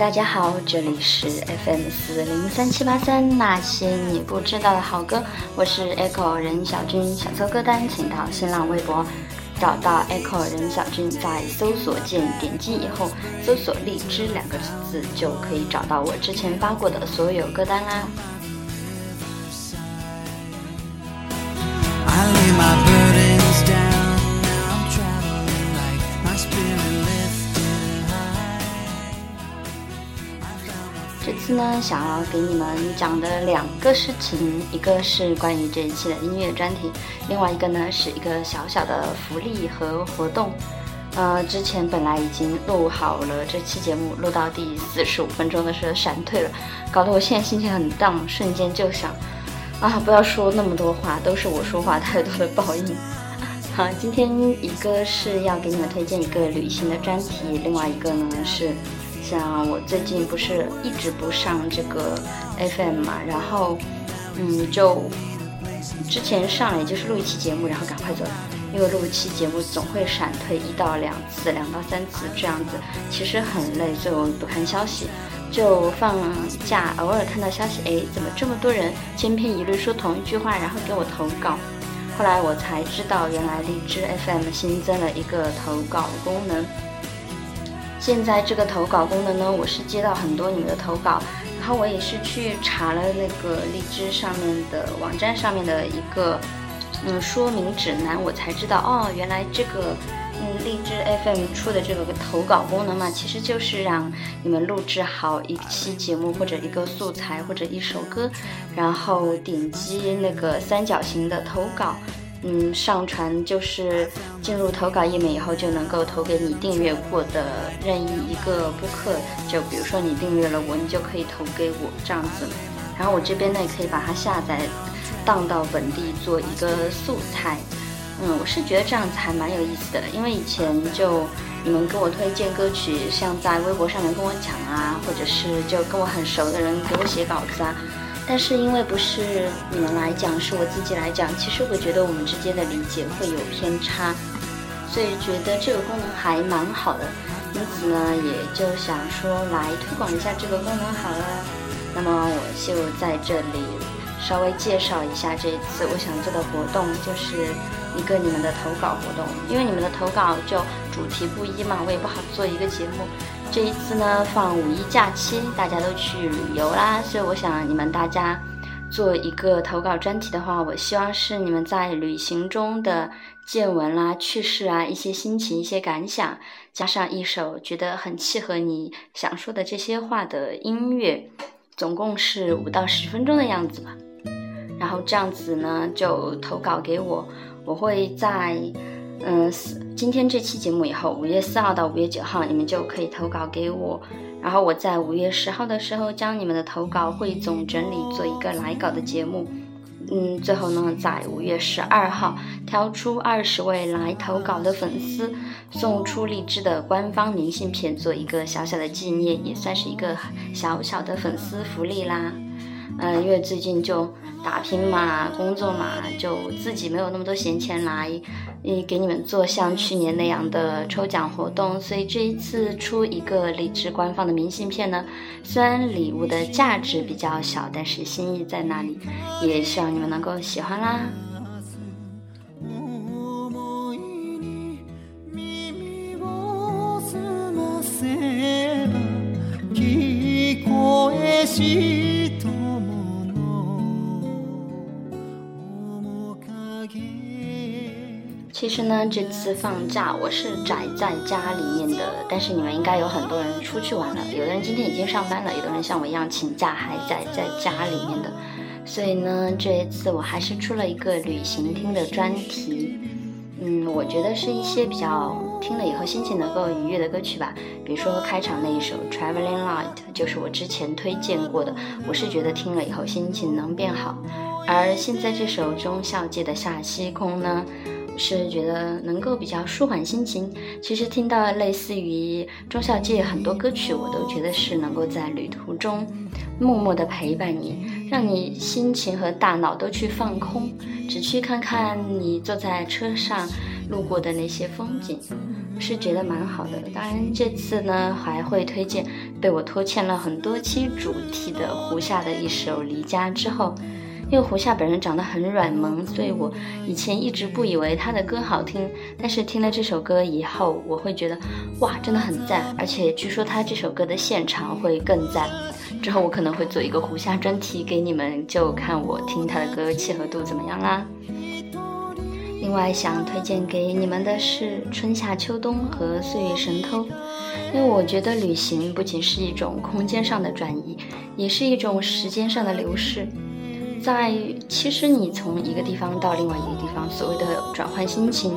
大家好，这里是 FM 四零三七八三那些你不知道的好歌，我是 Echo 任小军，想搜歌单，请到新浪微博找到 Echo 任小军，在搜索键点击以后，搜索“荔枝”两个字，就可以找到我之前发过的所有歌单啦。呢，想要给你们讲的两个事情，一个是关于这一期的音乐专题，另外一个呢是一个小小的福利和活动。呃，之前本来已经录好了这期节目，录到第四十五分钟的时候闪退了，搞得我现在心情很荡，瞬间就想啊，不要说那么多话，都是我说话太多的报应。好，今天一个是要给你们推荐一个旅行的专题，另外一个呢是。像我最近不是一直不上这个 FM 嘛，然后，嗯，就之前上来就是录一期节目，然后赶快走，因为录一期节目总会闪退一到两次，两到三次这样子，其实很累，所以我不看消息。就放假偶尔看到消息，哎，怎么这么多人千篇一律说同一句话，然后给我投稿？后来我才知道，原来荔枝 FM 新增了一个投稿功能。现在这个投稿功能呢，我是接到很多你们的投稿，然后我也是去查了那个荔枝上面的网站上面的一个嗯说明指南，我才知道哦，原来这个嗯荔枝 FM 出的这个投稿功能嘛，其实就是让你们录制好一期节目或者一个素材或者一首歌，然后点击那个三角形的投稿。嗯，上传就是进入投稿页面以后，就能够投给你订阅过的任意一个播客，就比如说你订阅了我，你就可以投给我这样子。然后我这边呢，也可以把它下载，当到本地做一个素材。嗯，我是觉得这样子还蛮有意思的，因为以前就你们给我推荐歌曲，像在微博上面跟我讲啊，或者是就跟我很熟的人给我写稿子啊。但是因为不是你们来讲，是我自己来讲，其实我觉得我们之间的理解会有偏差，所以觉得这个功能还蛮好的，因此呢，也就想说来推广一下这个功能好了。那么我就在这里稍微介绍一下这一次我想做的活动，就是一个你们的投稿活动，因为你们的投稿就主题不一嘛，我也不好做一个节目。这一次呢，放五一假期，大家都去旅游啦，所以我想你们大家做一个投稿专题的话，我希望是你们在旅行中的见闻啦、趣事啊、一些心情、一些感想，加上一首觉得很契合你想说的这些话的音乐，总共是五到十分钟的样子吧。然后这样子呢，就投稿给我，我会在。嗯，今天这期节目以后，五月四号到五月九号，你们就可以投稿给我，然后我在五月十号的时候将你们的投稿汇总整理，做一个来稿的节目。嗯，最后呢，在五月十二号挑出二十位来投稿的粉丝，送出荔枝的官方明信片，做一个小小的纪念，也算是一个小小的粉丝福利啦。嗯，因为最近就。打拼嘛，工作嘛，就自己没有那么多闲钱来，呃，给你们做像去年那样的抽奖活动，所以这一次出一个荔枝官方的明信片呢，虽然礼物的价值比较小，但是心意在那里，也希望你们能够喜欢啦。其实呢，这次放假我是宅在家里面的，但是你们应该有很多人出去玩了。有的人今天已经上班了，有的人像我一样请假还宅在家里面的。所以呢，这一次我还是出了一个旅行听的专题。嗯，我觉得是一些比较听了以后心情能够愉悦的歌曲吧。比如说开场那一首《Traveling Light》，就是我之前推荐过的，我是觉得听了以后心情能变好。而现在这首中孝介的《夏夕空》呢？是觉得能够比较舒缓心情。其实听到类似于中校街很多歌曲，我都觉得是能够在旅途中默默的陪伴你，让你心情和大脑都去放空，只去看看你坐在车上路过的那些风景，是觉得蛮好的。当然这次呢，还会推荐被我拖欠了很多期主题的胡夏的一首《离家》之后。因为胡夏本人长得很软萌，所以我以前一直不以为他的歌好听。但是听了这首歌以后，我会觉得哇，真的很赞！而且据说他这首歌的现场会更赞。之后我可能会做一个胡夏专题给你们，就看我听他的歌契合度怎么样啦。另外想推荐给你们的是《春夏秋冬》和《岁月神偷》，因为我觉得旅行不仅是一种空间上的转移，也是一种时间上的流逝。在其实你从一个地方到另外一个地方，所谓的转换心情，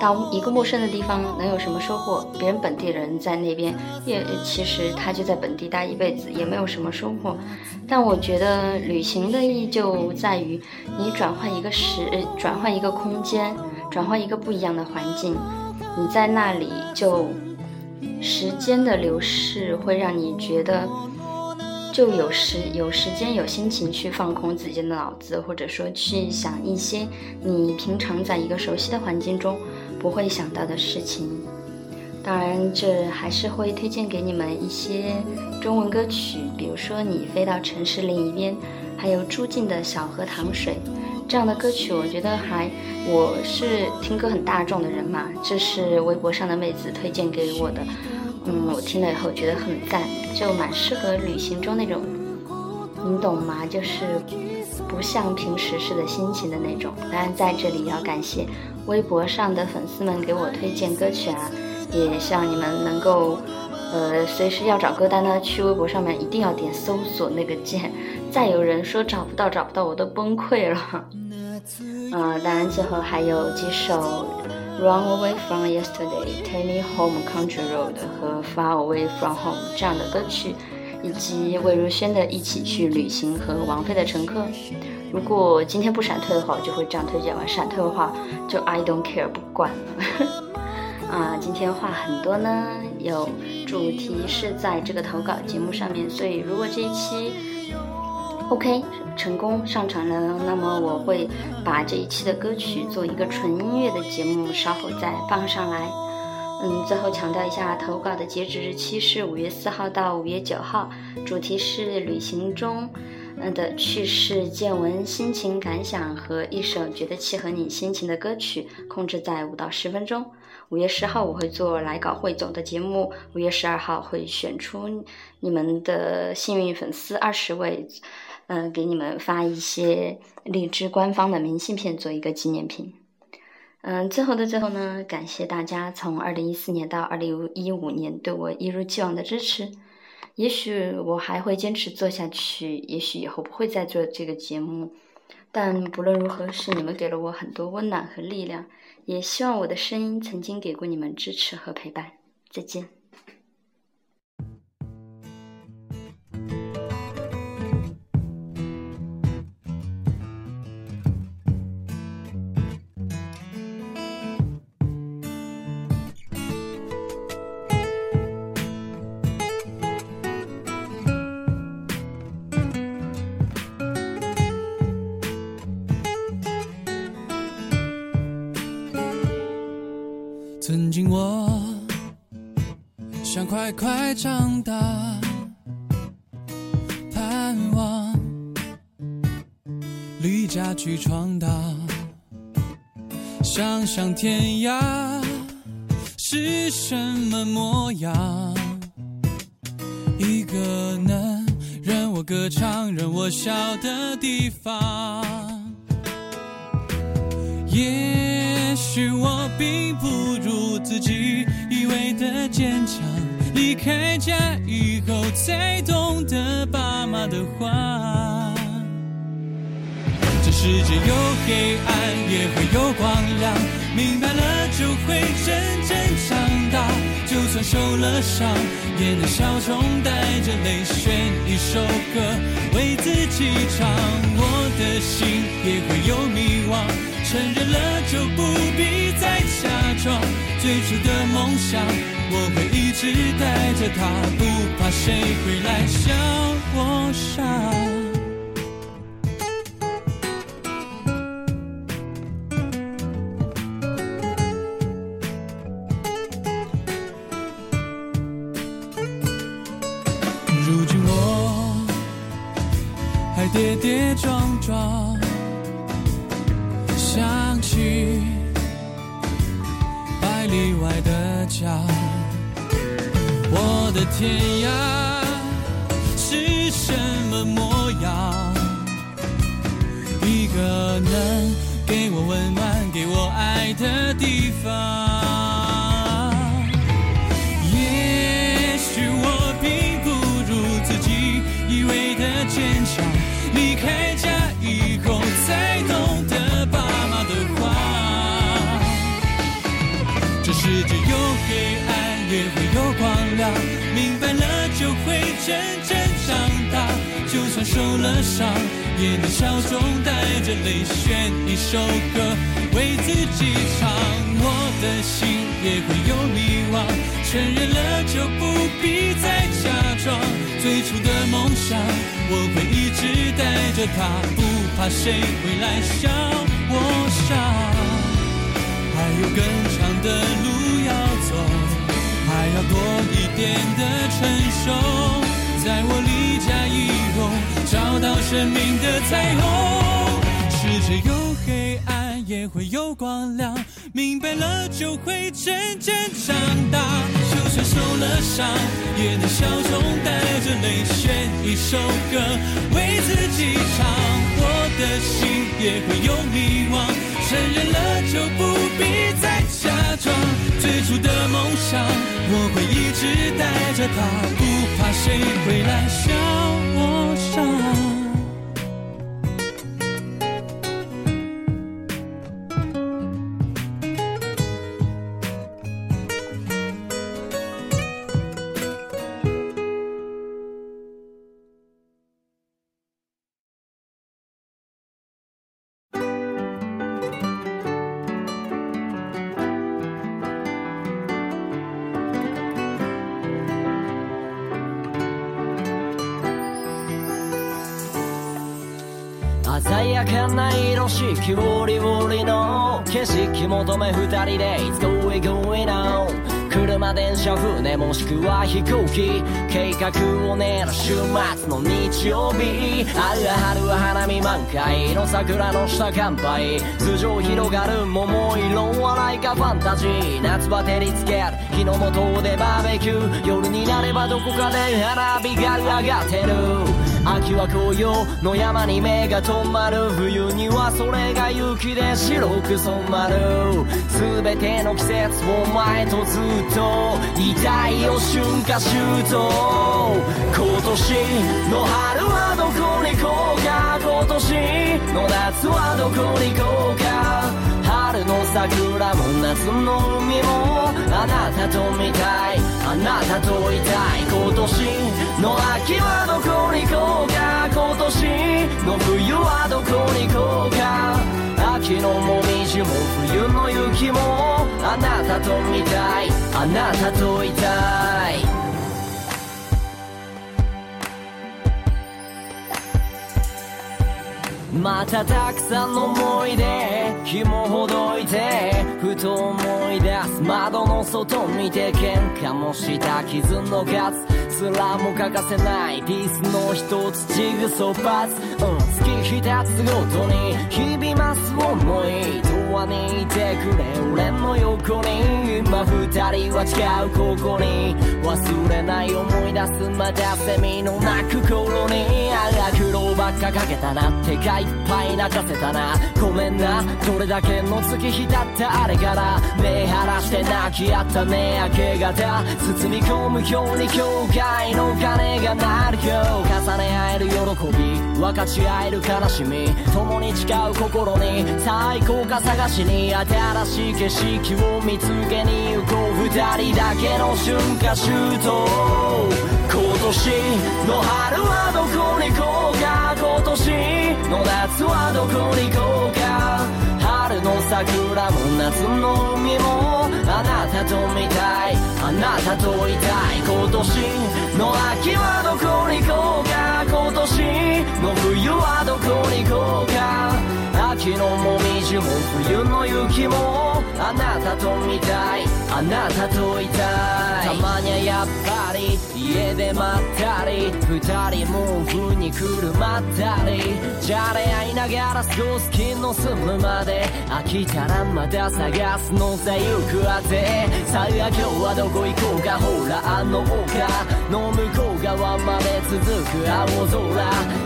到一个陌生的地方能有什么收获？别人本地人在那边，也其实他就在本地待一辈子，也没有什么收获。但我觉得旅行的意义就在于，你转换一个时，转换一个空间，转换一个不一样的环境，你在那里就时间的流逝会让你觉得。就有时有时间有心情去放空自己的脑子，或者说去想一些你平常在一个熟悉的环境中不会想到的事情。当然，这还是会推荐给你们一些中文歌曲，比如说《你飞到城市另一边》，还有朱静的小河淌水这样的歌曲。我觉得还我是听歌很大众的人嘛，这是微博上的妹子推荐给我的。嗯，我听了以后觉得很赞，就蛮适合旅行中那种，你懂吗？就是不像平时似的心情的那种。当然，在这里要感谢微博上的粉丝们给我推荐歌曲啊，也希望你们能够，呃，随时要找歌单呢，去微博上面一定要点搜索那个键。再有人说找不到找不到，我都崩溃了。嗯，当然最后还有几首。Runaway from yesterday, take me home, country road 和 Far away from home 这样的歌曲，以及魏如萱的《一起去旅行》和王菲的《乘客》。如果今天不闪退的话，我就会这样推荐完。闪退的话，就 I don't care，不管了。啊，今天话很多呢，有主题是在这个投稿节目上面，所以如果这一期 OK，成功上传了。那么我会把这一期的歌曲做一个纯音乐的节目，稍后再放上来。嗯，最后强调一下，投稿的截止日期是五月四号到五月九号，主题是旅行中，嗯的趣事、见闻、心情、感想和一首觉得契合你心情的歌曲，控制在五到十分钟。五月十号我会做来稿汇总的节目，五月十二号会选出你们的幸运粉丝二十位。嗯，给你们发一些荔枝官方的明信片做一个纪念品。嗯，最后的最后呢，感谢大家从二零一四年到二零一五年对我一如既往的支持。也许我还会坚持做下去，也许以后不会再做这个节目，但不论如何，是你们给了我很多温暖和力量。也希望我的声音曾经给过你们支持和陪伴。再见。快快长大，盼望离家去闯荡，想想天涯是什么模样，一个能任我歌唱、任我笑的地方。也许我并不如自己以为的坚强。离开家以后，才懂得爸妈的话。这世界有黑暗，也会有光亮。明白了，就会真正长大。就算受了伤，也能笑中带着泪，选一首歌，为自己唱。我的心也会有迷惘，承认了就不必再假装。最初的梦想。只带着它，不怕谁会来笑我傻。天涯是什么模样？一个能给我温暖、给我爱的地方。受了伤，也能笑中带着泪，选一首歌为自己唱。我的心也会有迷茫，承认了就不必再假装。最初的梦想，我会一直带着它，不怕谁会来笑我傻。还有更长的路要走，还要多。一。彩虹，世界有黑暗也会有光亮，明白了就会渐渐长大。就算受了伤，也能笑中带着泪，选一首歌为自己唱。我的心也会有迷惘，承认了就不必再假装。最初的梦想，我会一直带着它，不怕谁会来笑我傻。乙女二人で It's going going on 車電車船もしくは飛行機計画を練る週末の日曜日ある春は花見満開の桜の下乾杯頭上広がる桃色はないかファンタジー夏は照りつける日の元でバーベキュー夜になればどこかで花火が上がってる秋は紅葉の山に目が止まる冬にはそれが雪で白く染まる全ての季節を前とずっと痛いよ春夏秋冬今年の春はどこに行こうか今年の夏はどこに行こうかの桜も夏の海もあなたと見たいあなたといたい今年の秋はどこに行こうか今年の冬はどこに行こうか秋のもみじも冬の雪もあなたと見たいあなたといたいまたたくさんの思い出紐ほどいてふと思い出す窓の外見て喧嘩もした傷のガツすらも欠かせないピースの一つチグソパス、うんたつごとに響ます思いドアにいてくれ俺の横に今二人は違うここに忘れない思い出すまでセミの鳴く頃にああ苦労ばっかかけたな手がいっぱい泣かせたなごめんなどれだけの月日だったあれから目晴らして泣き合ったね明け方包み込むように境界の鐘が鳴るよ重ね合える喜び分かち合える悲しみ共に誓う心に最高か探しに新しい景色を見つけに行こう二人だけの瞬間シュート今年の春はどこに行こうか今年の夏はどこに行こうか春の桜も夏の海もあなたと見たいなたといたい今年の秋はどこに行こうか今年の冬はどこに行こうか秋のもみじも冬の雪もあなたと見たいあなたといたいたまにはやっぱり家でまったり二人も風にくるまったりじゃれ合いながら少し気の済むまで飽きたらまた探すのさ行くあてさあ今日はどこ行こうかほらあの丘の向こう側まで続く青空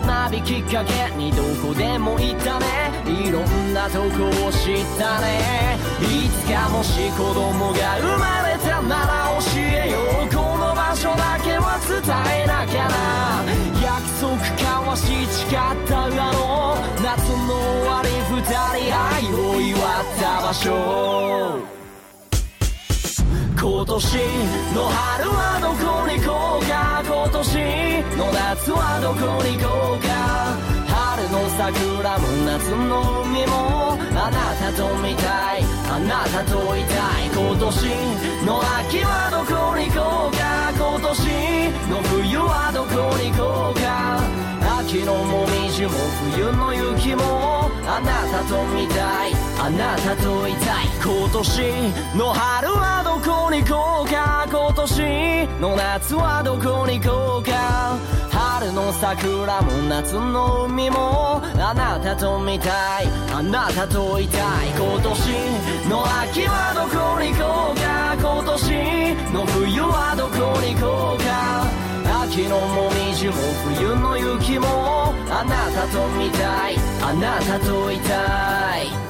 ナビきっかけにどこでも行ったねいろんなとこを知ったねいつかもし子供が生まれたなら教えようこの場所だけは伝えなきゃな約束交わし誓ったあの夏の終わり二人愛を祝った場所今年の春はどこに行こうか今年の夏はどこに行こうかの桜も夏の海もあなたと見たいあなたといたい今年の秋はどこに行こうか今年の冬はどこに行こうか秋のもみじも冬の雪もあなたと見たいあなたといたい今年の春はどこに行こうか今年の夏はどこに行こうか桜も夏の海もあなたと見たいあなたといたい今年の秋はどこに行こうか今年の冬はどこに行こうか秋のもみじも冬の雪もあなたと見たいあなたといたい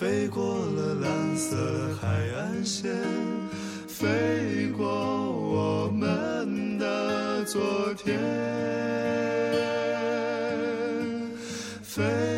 飞过了蓝色海岸线，飞过我们的昨天。飞。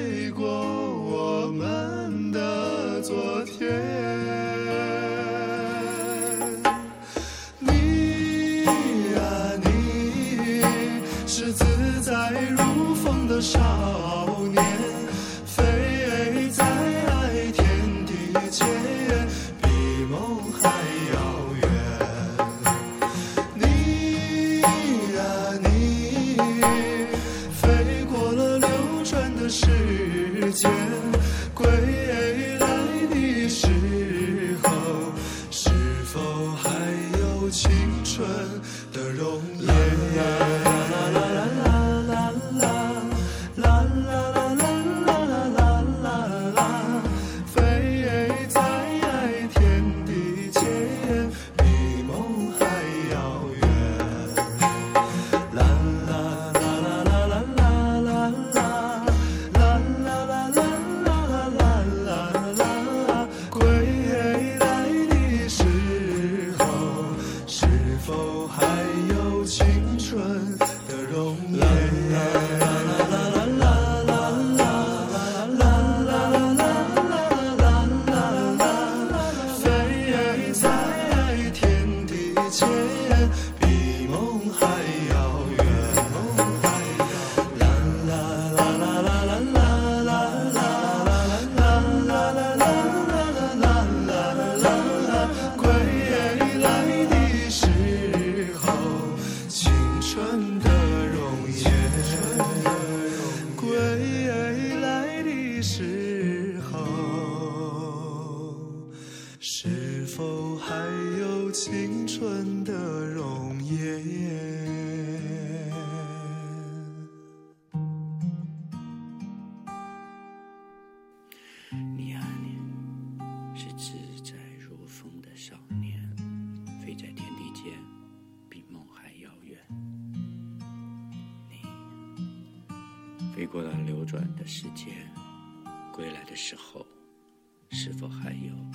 你啊，你，是自在如风的少年，飞在天地间，比梦还遥远。你飞过了流转的时间，归来的时候，是否还有？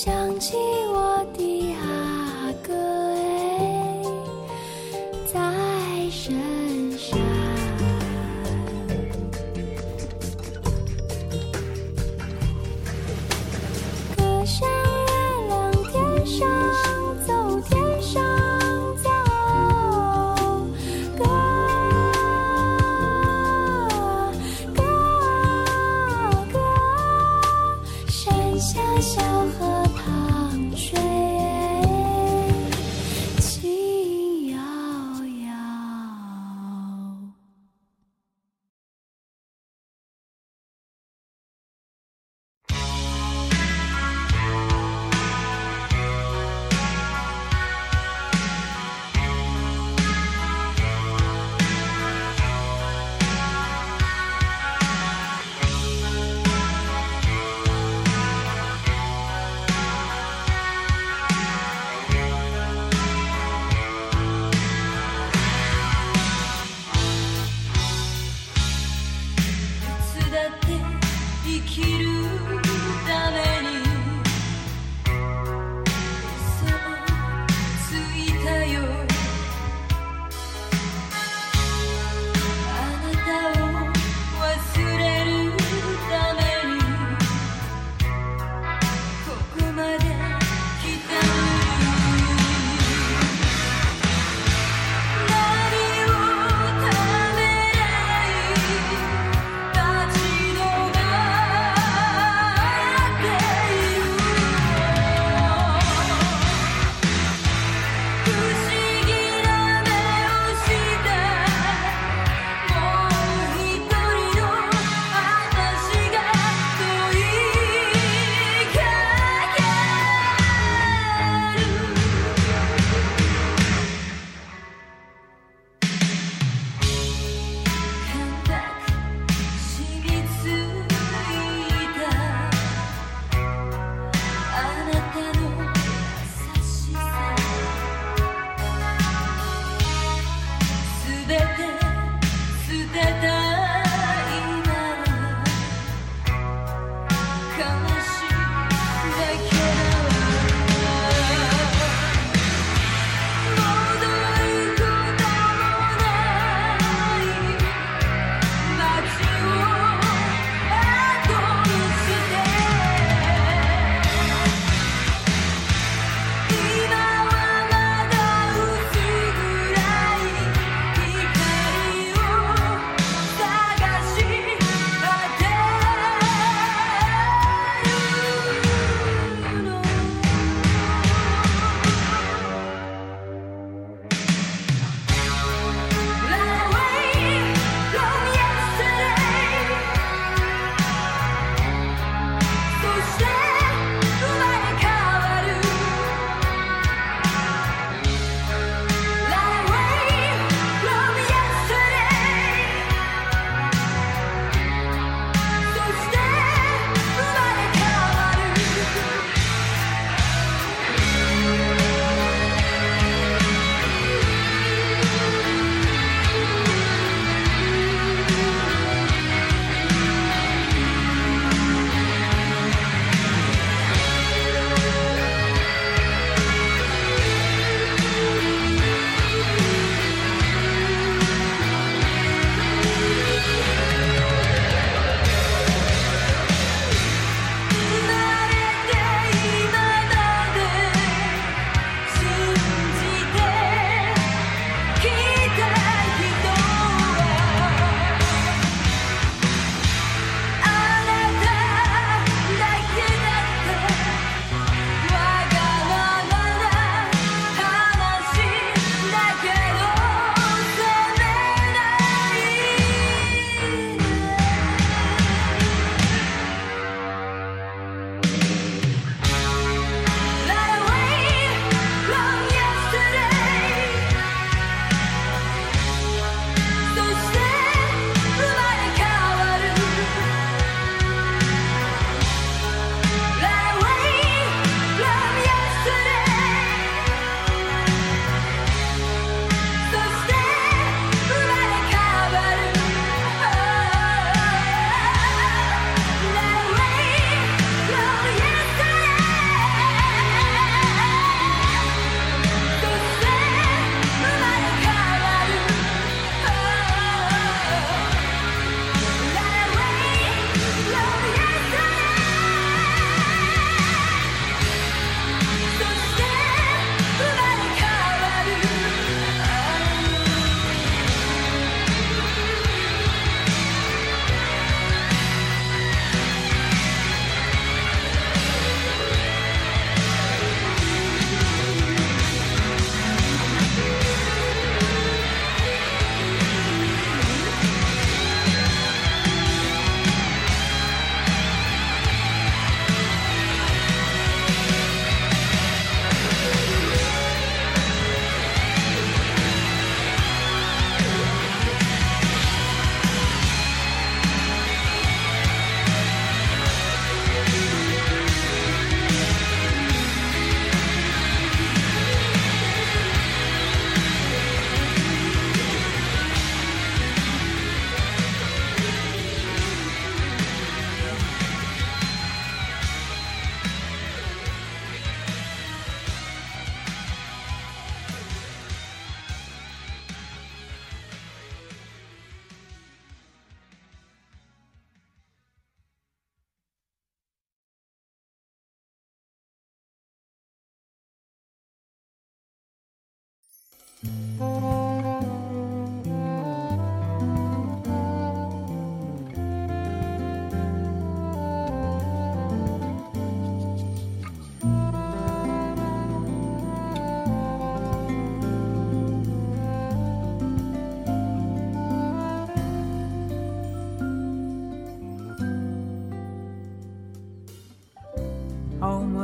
想起。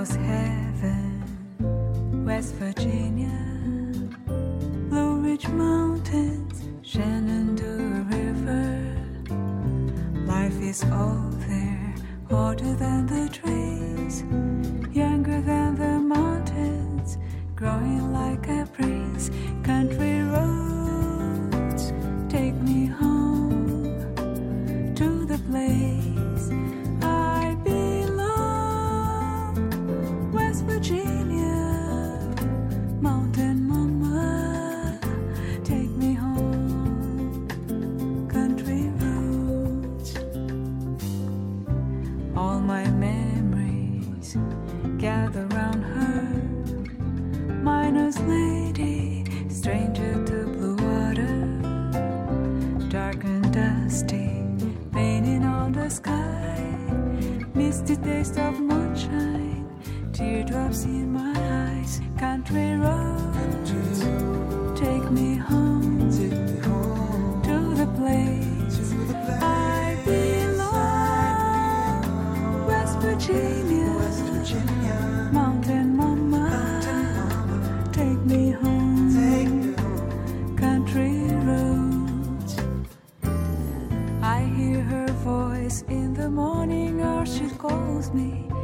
was hair. me